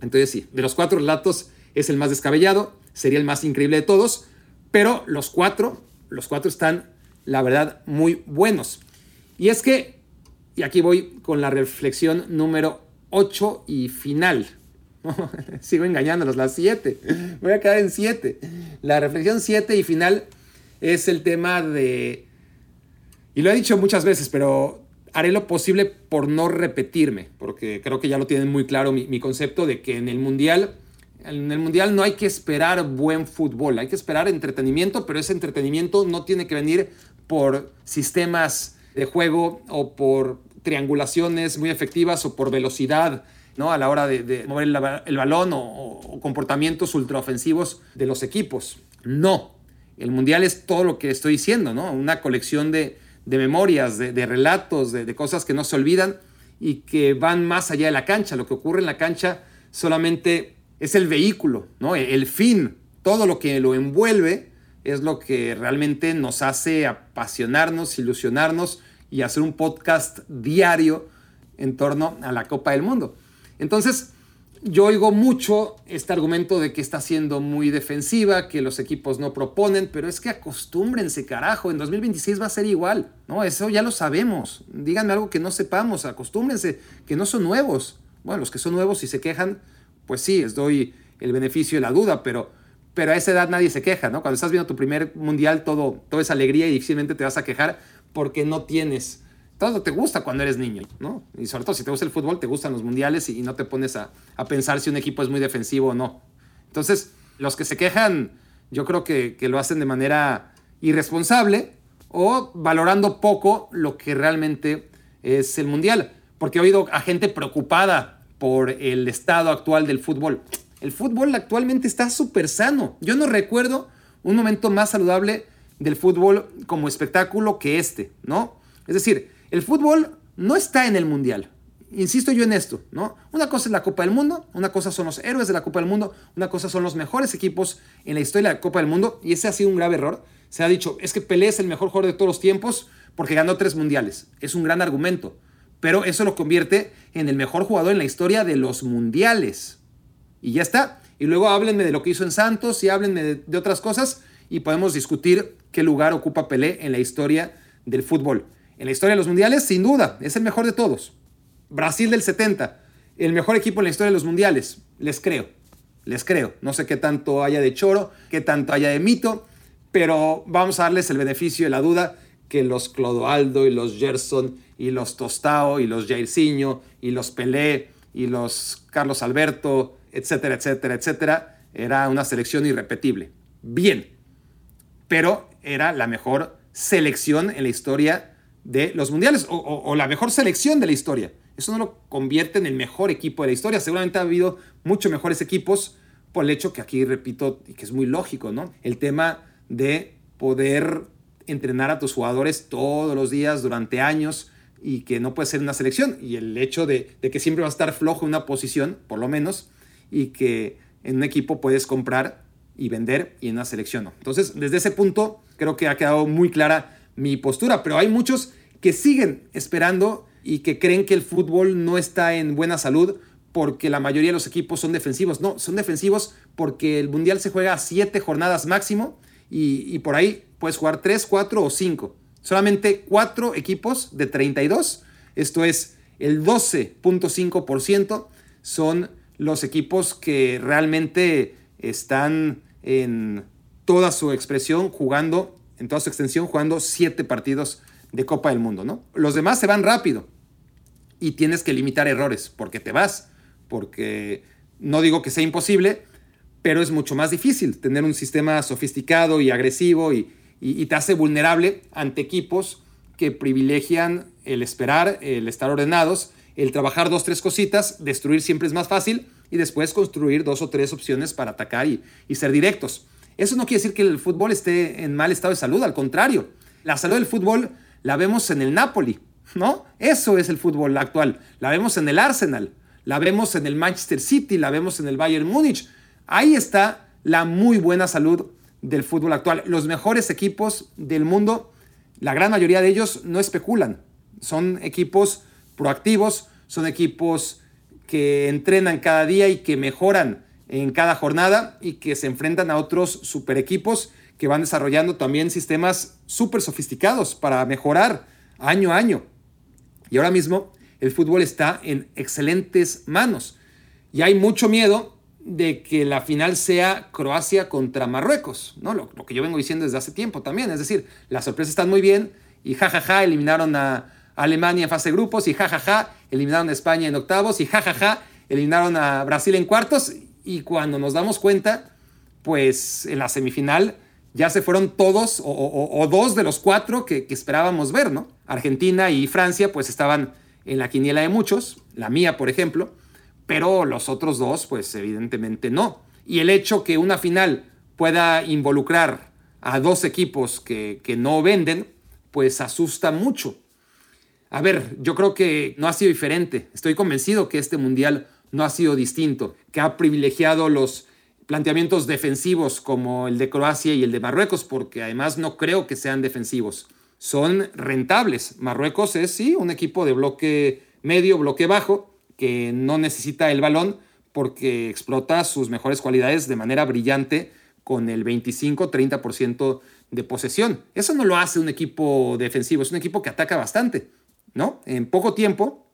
Entonces sí, de los cuatro relatos es el más descabellado, sería el más increíble de todos, pero los cuatro, los cuatro están, la verdad, muy buenos. Y es que, y aquí voy con la reflexión número 8 y final. Sigo engañándolos, las 7. Voy a quedar en 7. La reflexión 7 y final es el tema de... Y lo he dicho muchas veces, pero haré lo posible por no repetirme, porque creo que ya lo tienen muy claro mi, mi, concepto de que en el Mundial, en el Mundial no hay que esperar buen fútbol, hay que esperar entretenimiento, pero ese entretenimiento no tiene que venir por sistemas de juego o por triangulaciones muy efectivas o por velocidad ¿no? a la hora de, mover el, balón o, comportamientos ultraofensivos de los equipos. No, el Mundial es todo lo que estoy diciendo, ¿no? una colección de, memorias, de, de relatos, de, cosas que no se olvidan y que van más allá de la cancha. Lo que ocurre en la cancha solamente es el vehículo, ¿no? el fin, todo lo que lo envuelve es lo que realmente nos hace apasionarnos, ilusionarnos y hacer un podcast diario en torno a la Copa del Mundo. Entonces, yo oigo mucho este argumento de que está siendo muy defensiva, que los equipos no proponen, pero es que acostúmbrense, carajo, en 2026 va a ser igual, ¿no? Eso ya lo sabemos. Díganme algo que no sepamos, acostúmbrense, que no son nuevos. Bueno, los que son nuevos y se quejan, pues sí, les doy el beneficio de la duda, pero, pero a esa edad nadie se queja, ¿no? Cuando estás viendo tu primer mundial, todo, toda esa alegría y difícilmente te vas a quejar porque no tienes todo te gusta cuando eres niño, ¿no? Y sobre todo si te gusta el fútbol, te gustan los mundiales y, no te pones a, a, pensar si un equipo es muy defensivo o no. Entonces, los que se quejan, yo creo que, que lo hacen de manera irresponsable o valorando poco lo que realmente es el mundial. Porque he oído a gente preocupada por el estado actual del fútbol. El fútbol actualmente está súper sano. Yo no recuerdo un momento más saludable del fútbol como espectáculo que este, ¿no? Es decir, el fútbol no está en el mundial. Insisto yo en esto, ¿no? Una cosa es la Copa del Mundo, una cosa son los héroes de la Copa del Mundo, una cosa son los mejores equipos en la historia de la Copa del Mundo, y ese ha sido un grave error. Se ha dicho, es que Pelé es el mejor jugador de todos los tiempos porque ganó tres mundiales. Es un gran argumento, pero eso lo convierte en el mejor jugador en la historia de los mundiales. Y ya está. Y luego háblenme de lo que hizo en Santos y háblenme de, de otras cosas y podemos discutir qué lugar ocupa Pelé en la historia del fútbol. En la historia de los mundiales, sin duda, es el mejor de todos. Brasil del 70, el mejor equipo en la historia de los mundiales. Les creo, les creo. No sé qué tanto haya de choro, qué tanto haya de mito, pero vamos a darles el beneficio de la duda que los Clodoaldo y los Gerson y los Tostao y los Jairzinho y los Pelé y los Carlos Alberto, etcétera, etcétera, etcétera, era una selección irrepetible. Bien, pero era la mejor selección en la historia de los mundiales o, la mejor selección de la historia. Eso no lo convierte en el mejor equipo de la historia. Seguramente ha habido mucho mejores equipos por el hecho que aquí repito y que es muy lógico, ¿no? El tema de poder entrenar a tus jugadores todos los días durante años y que no puede ser una selección y el hecho de, de que siempre va a estar flojo en una posición, por lo menos, y que en un equipo puedes comprar y vender y en una selección no. Entonces, desde ese punto creo que ha quedado muy clara mi postura, pero hay muchos que siguen esperando y que creen que el fútbol no está en buena salud porque la mayoría de los equipos son defensivos. No, son defensivos porque el Mundial se juega siete jornadas máximo y, y por ahí puedes jugar tres, cuatro o cinco. Solamente cuatro equipos de 32, esto es el 12.5%, son los equipos que realmente están en toda su expresión jugando en toda su extensión jugando siete partidos de Copa del Mundo, ¿no? Los demás se van rápido y tienes que limitar errores porque te vas, porque No digo que sea imposible, pero es mucho más difícil tener un sistema sofisticado y agresivo y, y, te hace vulnerable ante equipos que privilegian el esperar, el estar ordenados, el trabajar dos, tres cositas, destruir siempre es más fácil y después construir dos o tres opciones para atacar y, y ser directos. Eso no quiere decir que el fútbol esté en mal estado de salud, al contrario. La salud del fútbol la vemos en el Napoli, ¿no? Eso es el fútbol actual. La vemos en el Arsenal, la vemos en el Manchester City, la vemos en el Bayern Múnich. Ahí está la muy buena salud del fútbol actual. Los mejores equipos del mundo, la gran mayoría de ellos no especulan. Son equipos proactivos, son equipos que entrenan cada día y que mejoran en cada jornada y que se enfrentan a otros super equipos que van desarrollando también sistemas súper sofisticados para mejorar año a año. Y ahora mismo el fútbol está en excelentes manos. Y hay mucho miedo de que la final sea Croacia contra Marruecos, ¿no? Lo, que yo vengo diciendo desde hace tiempo también. Es decir, las sorpresas están muy bien y jajaja, eliminaron a Alemania en fase de grupos y jajaja, eliminaron a España en octavos y jajaja, eliminaron a Brasil en cuartos. Y cuando nos damos cuenta, pues en la semifinal ya se fueron todos o, dos de los cuatro que, que, esperábamos ver, ¿no? Argentina y Francia pues estaban en la quiniela de muchos, la mía por ejemplo, pero los otros dos pues evidentemente no. Y el hecho que una final pueda involucrar a dos equipos que, que no venden, pues asusta mucho. A ver, yo creo que no ha sido diferente. Estoy convencido que este mundial no ha sido distinto, que ha privilegiado los planteamientos defensivos como el de Croacia y el de Marruecos, porque además no creo que sean defensivos. Son rentables. Marruecos es, sí, un equipo de bloque medio, bloque bajo, que no necesita el balón porque explota sus mejores cualidades de manera brillante con el 25-30% de posesión. Eso no lo hace un equipo defensivo, es un equipo que ataca bastante, ¿no? En poco tiempo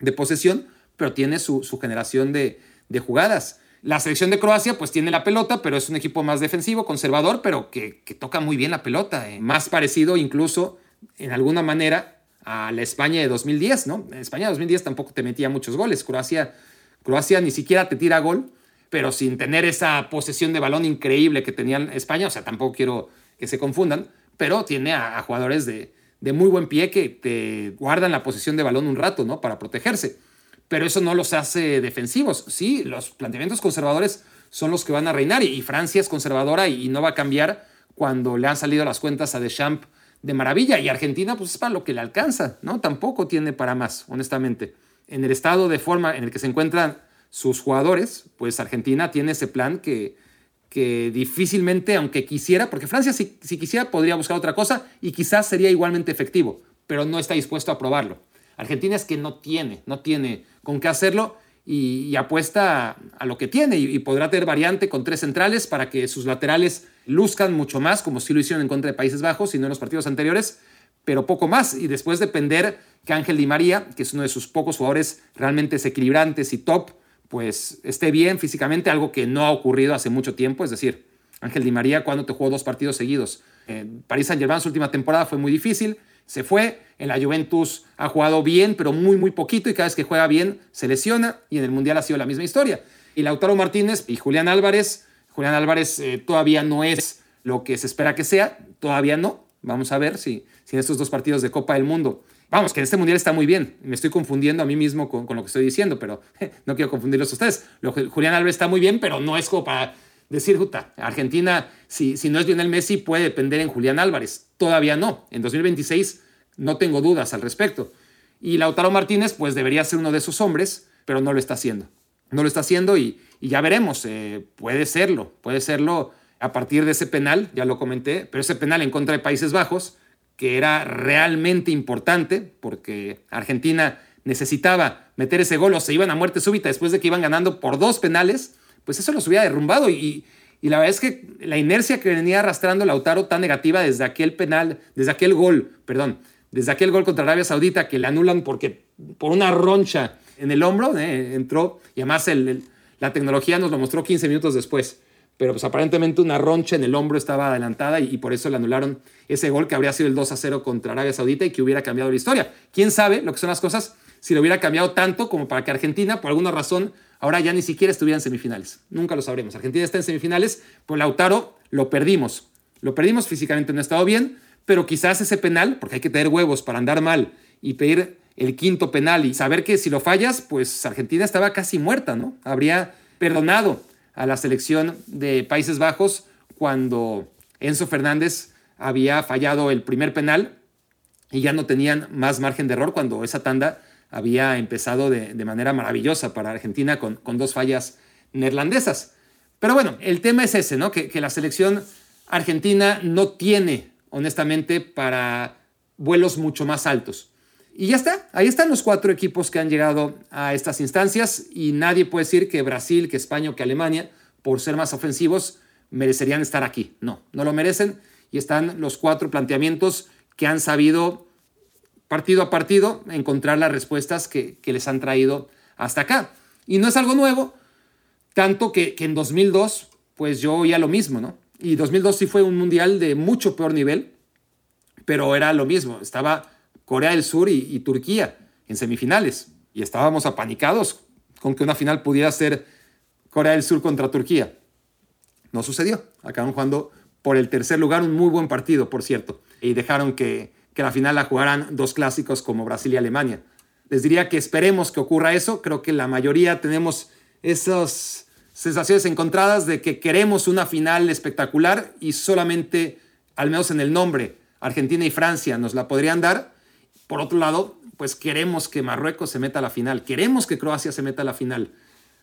de posesión, pero tiene su, generación de, de jugadas. La selección de Croacia pues tiene la pelota, pero es un equipo más defensivo, conservador, pero que, toca muy bien la pelota. Eh. Más parecido incluso en alguna manera a la España de 2010, ¿no? España de 2010 tampoco te metía muchos goles. Croacia, Croacia ni siquiera te tira gol, pero sin tener esa posesión de balón increíble que tenía España. O sea, tampoco quiero que se confundan, pero tiene a, jugadores de, de muy buen pie que te guardan la posesión de balón un rato, ¿no? Para protegerse pero eso no los hace defensivos. Sí, los planteamientos conservadores son los que van a reinar y, Francia es conservadora y, no va a cambiar cuando le han salido las cuentas a Deschamps de maravilla y Argentina pues es para lo que le alcanza, ¿no? Tampoco tiene para más, honestamente. En el estado de forma en el que se encuentran sus jugadores, pues Argentina tiene ese plan que, que difícilmente, aunque quisiera, porque Francia si, si quisiera podría buscar otra cosa y quizás sería igualmente efectivo, pero no está dispuesto a probarlo. Argentina es que no tiene, no tiene con qué hacerlo y, apuesta a, lo que tiene y, podrá tener variante con tres centrales para que sus laterales luzcan mucho más, como sí lo hicieron en contra de Países Bajos y no en los partidos anteriores, pero poco más. Y después depender que Ángel Di María, que es uno de sus pocos jugadores realmente desequilibrantes y top, pues esté bien físicamente, algo que no ha ocurrido hace mucho tiempo. Es decir, Ángel Di María, cuando te jugó dos partidos seguidos. París Saint-Germain, su última temporada fue muy difícil se fue. En la Juventus ha jugado bien, pero muy, muy poquito y cada vez que juega bien se lesiona y en el Mundial ha sido la misma historia. Y Lautaro Martínez y Julián Álvarez, Julián Álvarez eh, todavía no es lo que se espera que sea, todavía no. Vamos a ver si, si en estos dos partidos de Copa del Mundo, vamos, que en este Mundial está muy bien. Me estoy confundiendo a mí mismo con, lo que estoy diciendo, pero no quiero confundirlos a ustedes. Julián Álvarez está muy bien, pero no es como para decir, juta, Argentina, si, si no es Lionel Messi, puede depender en Julián Álvarez. Todavía no. En 2026 no tengo dudas al respecto. Y Lautaro Martínez, pues debería ser uno de esos hombres, pero no lo está haciendo. No lo está haciendo y, ya veremos. Eh, puede serlo, puede serlo a partir de ese penal, ya lo comenté, pero ese penal en contra de Países Bajos, que era realmente importante porque Argentina necesitaba meter ese gol o se iban a muerte súbita después de que iban ganando por dos penales pues eso los hubiera derrumbado. Y, la verdad es que la inercia que venía arrastrando Lautaro tan negativa desde aquel penal, desde aquel gol, perdón, desde aquel gol contra Arabia Saudita que le anulan porque por una roncha en el hombro eh, entró y además la tecnología nos lo mostró 15 minutos después. Pero pues aparentemente una roncha en el hombro estaba adelantada y, y, por eso le anularon ese gol que habría sido el 2 a 0 contra Arabia Saudita y que hubiera cambiado la historia. ¿Quién sabe lo que son las cosas? si lo hubiera cambiado tanto como para que Argentina, por alguna razón, ahora ya ni siquiera estuviera en semifinales. Nunca lo sabremos. Argentina está en semifinales, pues Lautaro lo perdimos. Lo perdimos físicamente, no ha estado bien, pero quizás ese penal, porque hay que tener huevos para andar mal y pedir el quinto penal y saber que si lo fallas, pues Argentina estaba casi muerta, ¿no? Habría perdonado a la selección de Países Bajos cuando Enzo Fernández había fallado el primer penal y ya no tenían más margen de error cuando esa tanda había empezado de, manera maravillosa para Argentina con, con, dos fallas neerlandesas. Pero bueno, el tema es ese, ¿no? Que, que la selección argentina no tiene, honestamente, para vuelos mucho más altos. Y ya está, ahí están los cuatro equipos que han llegado a estas instancias y nadie puede decir que Brasil, que España o que Alemania, por ser más ofensivos, merecerían estar aquí. No, no lo merecen y están los cuatro planteamientos que han sabido partido a partido encontrar las respuestas que, les han traído hasta acá. Y no es algo nuevo, tanto que, que en 2002, pues yo oía lo mismo, ¿no? Y 2002 sí fue un mundial de mucho peor nivel, pero era lo mismo. Estaba Corea del Sur y, Turquía en semifinales. Y estábamos apanicados con que una final pudiera ser Corea del Sur contra Turquía. No sucedió. Acabaron jugando por el tercer lugar, un muy buen partido, por cierto. Y dejaron que, que la final la jugaran dos clásicos como Brasil y Alemania. Les diría que esperemos que ocurra eso. Creo que la mayoría tenemos esas sensaciones encontradas de que queremos una final espectacular y solamente, al menos en el nombre, Argentina y Francia nos la podrían dar por otro lado, pues queremos que Marruecos se meta a la final, queremos que Croacia se meta a la final.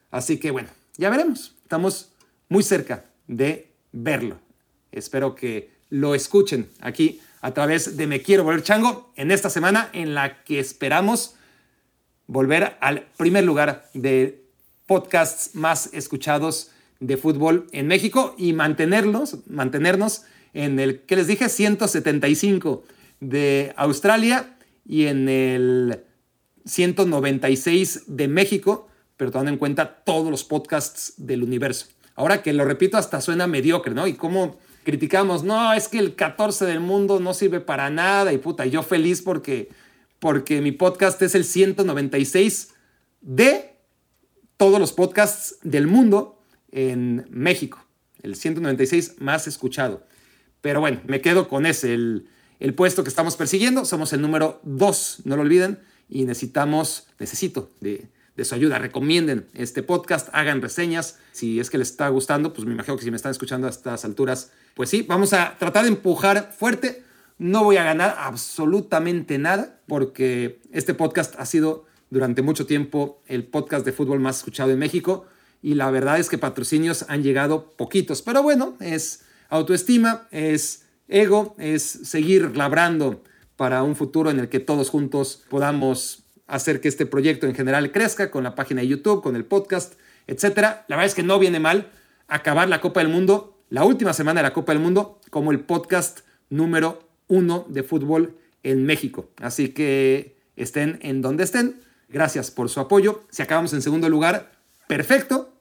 Así que bueno, ya veremos. Estamos muy cerca de verlo. Espero que lo escuchen aquí a través de Me Quiero Volver Chango en esta semana en la que esperamos volver al primer lugar de podcasts más escuchados de fútbol en México y mantenerlos, mantenernos en el que les dije 175 de Australia y en el 196 de México, pero tomando en cuenta todos los podcasts del universo. Ahora que lo repito, hasta suena mediocre, ¿no? Y cómo criticamos, no, es que el 14 del mundo no sirve para nada y puta, yo feliz porque, porque mi podcast es el 196 de todos los podcasts del mundo en México, el 196 más escuchado. Pero bueno, me quedo con ese, el el puesto que estamos persiguiendo. Somos el número 2, no lo olviden. Y necesitamos, necesito de, su ayuda. Recomienden este podcast, hagan reseñas. Si es que les está gustando, pues me imagino que si me están escuchando a estas alturas, pues sí, vamos a tratar de empujar fuerte. No voy a ganar absolutamente nada porque este podcast ha sido durante mucho tiempo el podcast de fútbol más escuchado en México y la verdad es que patrocinios han llegado poquitos. Pero bueno, es autoestima, es ego es seguir labrando para un futuro en el que todos juntos podamos hacer que este proyecto en general crezca con la página de YouTube, con el podcast, etc. La verdad es que no viene mal acabar la Copa del Mundo, la última semana de la Copa del Mundo, como el podcast número uno de fútbol en México. Así que estén en donde estén. Gracias por su apoyo. Si acabamos en segundo lugar, perfecto.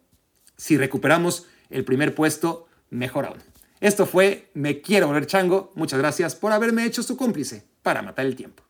Si recuperamos el primer puesto, mejor aún. Esto fue Me Quiero Volver Chango. Muchas gracias por haberme hecho su cómplice para matar el tiempo.